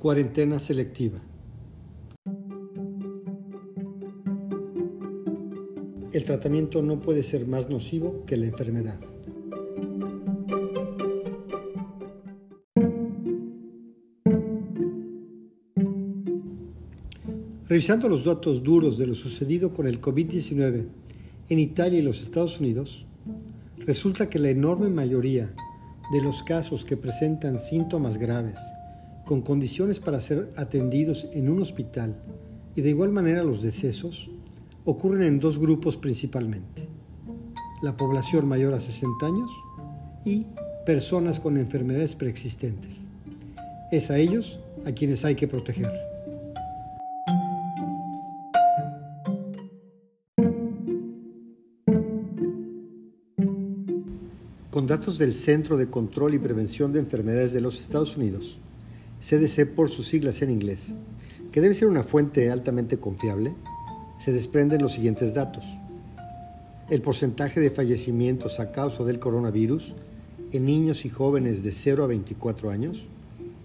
Cuarentena selectiva. El tratamiento no puede ser más nocivo que la enfermedad. Revisando los datos duros de lo sucedido con el COVID-19 en Italia y los Estados Unidos, resulta que la enorme mayoría de los casos que presentan síntomas graves con condiciones para ser atendidos en un hospital y de igual manera los decesos ocurren en dos grupos principalmente. La población mayor a 60 años y personas con enfermedades preexistentes. Es a ellos a quienes hay que proteger. Con datos del Centro de Control y Prevención de Enfermedades de los Estados Unidos, CDC por sus siglas en inglés, que debe ser una fuente altamente confiable, se desprenden los siguientes datos. El porcentaje de fallecimientos a causa del coronavirus en niños y jóvenes de 0 a 24 años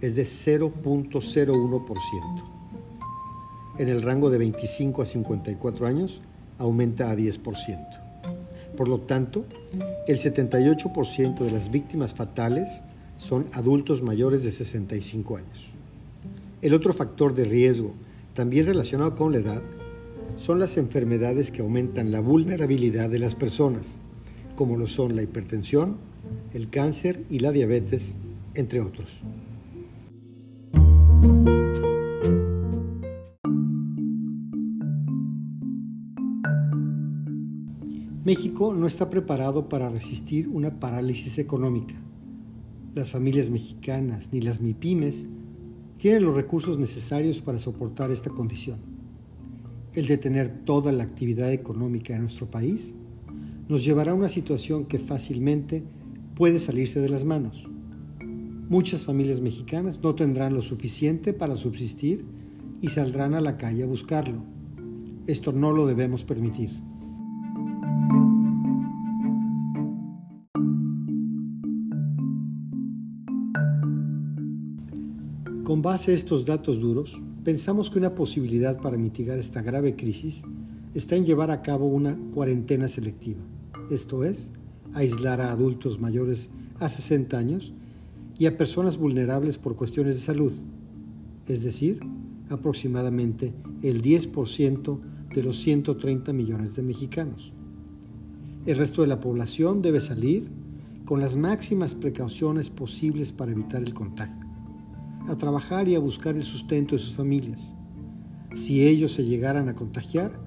es de 0.01%. En el rango de 25 a 54 años aumenta a 10%. Por lo tanto, el 78% de las víctimas fatales son adultos mayores de 65 años. El otro factor de riesgo, también relacionado con la edad, son las enfermedades que aumentan la vulnerabilidad de las personas, como lo son la hipertensión, el cáncer y la diabetes, entre otros. México no está preparado para resistir una parálisis económica las familias mexicanas ni las MIPIMES tienen los recursos necesarios para soportar esta condición. El detener toda la actividad económica en nuestro país nos llevará a una situación que fácilmente puede salirse de las manos. Muchas familias mexicanas no tendrán lo suficiente para subsistir y saldrán a la calle a buscarlo. Esto no lo debemos permitir. Con base a estos datos duros, pensamos que una posibilidad para mitigar esta grave crisis está en llevar a cabo una cuarentena selectiva, esto es, aislar a adultos mayores a 60 años y a personas vulnerables por cuestiones de salud, es decir, aproximadamente el 10% de los 130 millones de mexicanos. El resto de la población debe salir con las máximas precauciones posibles para evitar el contagio a trabajar y a buscar el sustento de sus familias. Si ellos se llegaran a contagiar,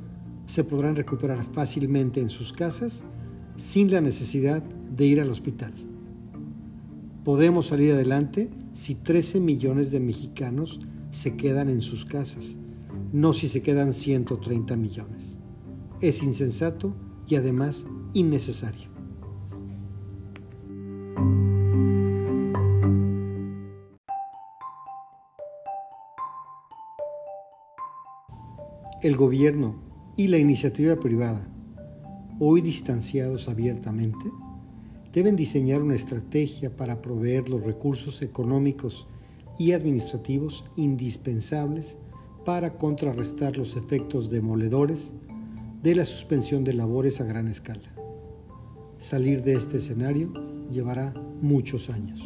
se podrán recuperar fácilmente en sus casas sin la necesidad de ir al hospital. Podemos salir adelante si 13 millones de mexicanos se quedan en sus casas, no si se quedan 130 millones. Es insensato y además innecesario. El gobierno y la iniciativa privada, hoy distanciados abiertamente, deben diseñar una estrategia para proveer los recursos económicos y administrativos indispensables para contrarrestar los efectos demoledores de la suspensión de labores a gran escala. Salir de este escenario llevará muchos años.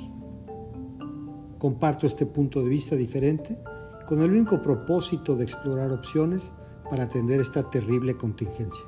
Comparto este punto de vista diferente con el único propósito de explorar opciones para atender esta terrible contingencia.